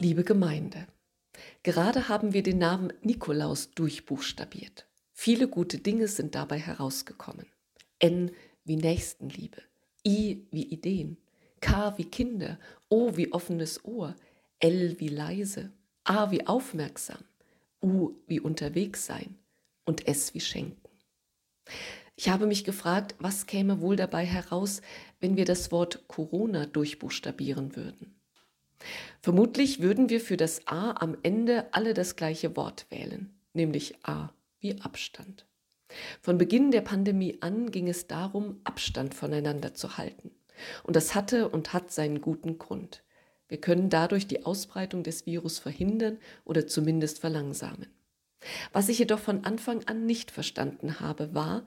Liebe Gemeinde, gerade haben wir den Namen Nikolaus durchbuchstabiert. Viele gute Dinge sind dabei herausgekommen. N wie Nächstenliebe, I wie Ideen, K wie Kinder, O wie offenes Ohr, L wie leise, A wie aufmerksam, U wie unterwegs sein und S wie schenken. Ich habe mich gefragt, was käme wohl dabei heraus, wenn wir das Wort Corona durchbuchstabieren würden. Vermutlich würden wir für das A am Ende alle das gleiche Wort wählen, nämlich A wie Abstand. Von Beginn der Pandemie an ging es darum, Abstand voneinander zu halten. Und das hatte und hat seinen guten Grund. Wir können dadurch die Ausbreitung des Virus verhindern oder zumindest verlangsamen. Was ich jedoch von Anfang an nicht verstanden habe, war,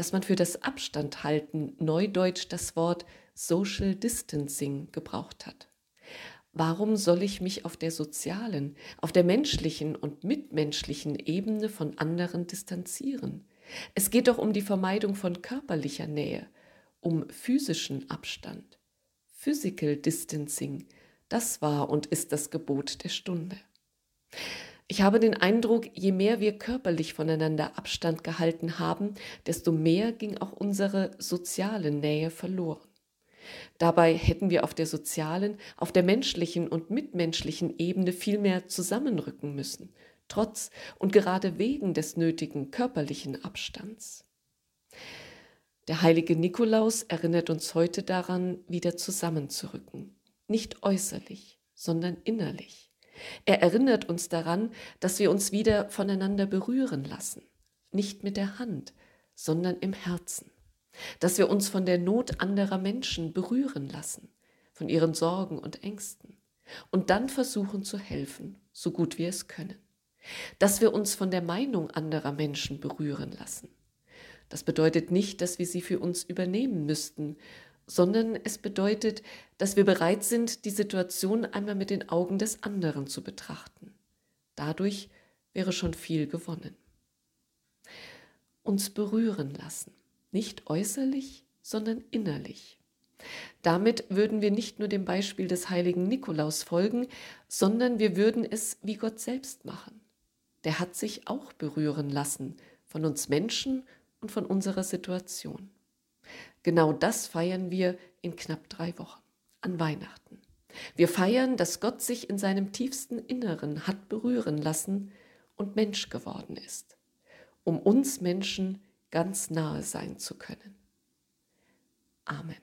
dass man für das Abstandhalten neudeutsch das Wort Social Distancing gebraucht hat. Warum soll ich mich auf der sozialen, auf der menschlichen und mitmenschlichen Ebene von anderen distanzieren? Es geht doch um die Vermeidung von körperlicher Nähe, um physischen Abstand. Physical Distancing, das war und ist das Gebot der Stunde. Ich habe den Eindruck, je mehr wir körperlich voneinander Abstand gehalten haben, desto mehr ging auch unsere soziale Nähe verloren. Dabei hätten wir auf der sozialen, auf der menschlichen und mitmenschlichen Ebene viel mehr zusammenrücken müssen, trotz und gerade wegen des nötigen körperlichen Abstands. Der heilige Nikolaus erinnert uns heute daran, wieder zusammenzurücken, nicht äußerlich, sondern innerlich. Er erinnert uns daran, dass wir uns wieder voneinander berühren lassen, nicht mit der Hand, sondern im Herzen dass wir uns von der Not anderer Menschen berühren lassen, von ihren Sorgen und Ängsten und dann versuchen zu helfen, so gut wir es können. Dass wir uns von der Meinung anderer Menschen berühren lassen. Das bedeutet nicht, dass wir sie für uns übernehmen müssten, sondern es bedeutet, dass wir bereit sind, die Situation einmal mit den Augen des anderen zu betrachten. Dadurch wäre schon viel gewonnen. Uns berühren lassen nicht äußerlich, sondern innerlich. Damit würden wir nicht nur dem Beispiel des heiligen Nikolaus folgen, sondern wir würden es wie Gott selbst machen. Der hat sich auch berühren lassen von uns Menschen und von unserer Situation. Genau das feiern wir in knapp drei Wochen, an Weihnachten. Wir feiern, dass Gott sich in seinem tiefsten Inneren hat berühren lassen und Mensch geworden ist, um uns Menschen ganz nahe sein zu können. Amen.